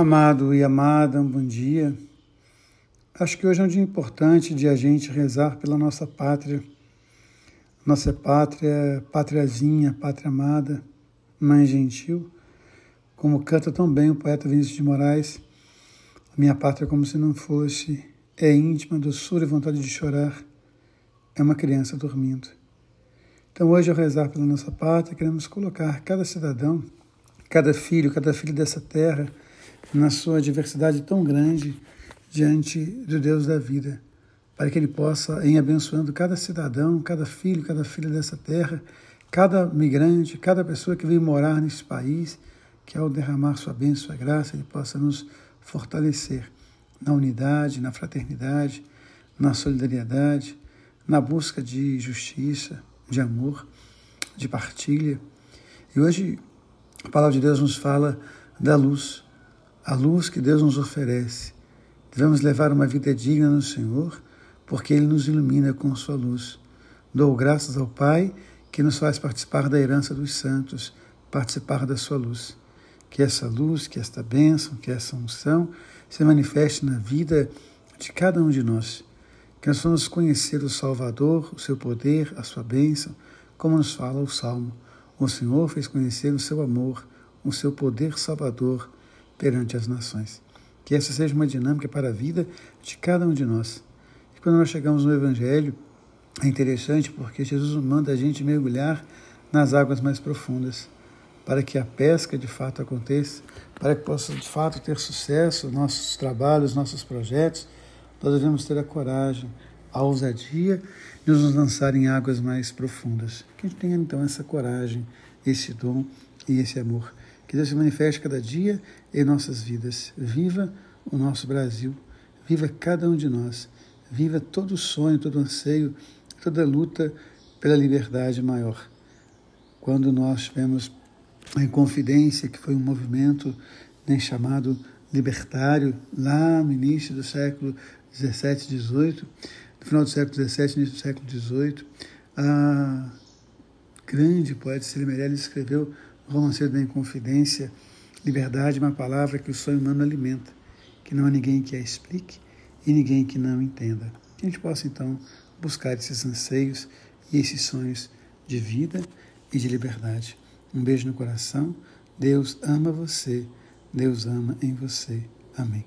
Amado e amada, um bom dia. Acho que hoje é um dia importante de a gente rezar pela nossa pátria. Nossa pátria, pátriazinha, pátria amada, mãe gentil. Como canta tão bem o poeta Vinícius de Moraes, minha pátria como se não fosse, é íntima, doçura e vontade de chorar, é uma criança dormindo. Então hoje ao rezar pela nossa pátria, queremos colocar cada cidadão, cada filho, cada filho dessa terra, na sua diversidade tão grande diante do Deus da vida, para que Ele possa, em abençoando cada cidadão, cada filho, cada filha dessa terra, cada migrante, cada pessoa que vem morar nesse país, que ao derramar sua bênção, sua graça, Ele possa nos fortalecer na unidade, na fraternidade, na solidariedade, na busca de justiça, de amor, de partilha. E hoje a palavra de Deus nos fala da luz, a luz que Deus nos oferece. Devemos levar uma vida digna no Senhor, porque Ele nos ilumina com Sua luz. Dou graças ao Pai que nos faz participar da herança dos santos, participar da Sua luz. Que essa luz, que esta bênção, que essa unção se manifeste na vida de cada um de nós. Que nós vamos conhecer o Salvador, o seu poder, a sua bênção, como nos fala o Salmo. O Senhor fez conhecer o seu amor, o seu poder salvador perante as nações. Que essa seja uma dinâmica para a vida de cada um de nós. E quando nós chegamos no Evangelho, é interessante porque Jesus manda a gente mergulhar nas águas mais profundas, para que a pesca de fato aconteça, para que possa de fato ter sucesso nossos trabalhos, nossos projetos, nós devemos ter a coragem, a ousadia de nos lançar em águas mais profundas. Que a gente tenha então essa coragem, esse dom e esse amor. Que Deus se manifeste cada dia em nossas vidas. Viva o nosso Brasil, viva cada um de nós, viva todo sonho, todo anseio, toda luta pela liberdade maior. Quando nós tivemos a Inconfidência, que foi um movimento né, chamado libertário, lá no início do século XVII, XVIII, no final do século XVII, início do século XVIII, a grande poeta Cília Meirelles escreveu Romanceiro da Inconfidência, liberdade é uma palavra que o sonho humano alimenta, que não há ninguém que a explique e ninguém que não entenda. Que a gente possa, então, buscar esses anseios e esses sonhos de vida e de liberdade. Um beijo no coração. Deus ama você. Deus ama em você. Amém.